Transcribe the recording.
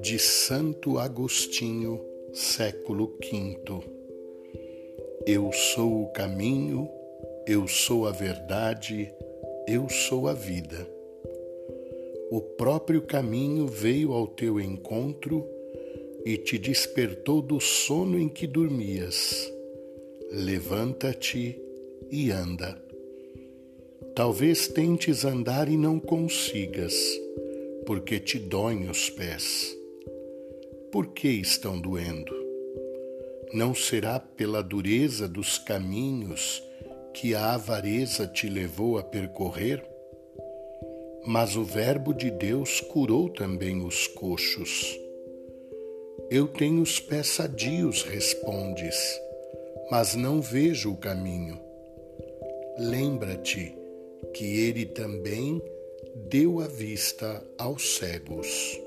de Santo Agostinho, século V. Eu sou o caminho, eu sou a verdade, eu sou a vida. O próprio caminho veio ao teu encontro e te despertou do sono em que dormias. Levanta-te e anda. Talvez tentes andar e não consigas, porque te doem os pés por que estão doendo? Não será pela dureza dos caminhos que a avareza te levou a percorrer? Mas o Verbo de Deus curou também os coxos. Eu tenho os pés sadios, respondes, mas não vejo o caminho. Lembra-te que ele também deu a vista aos cegos.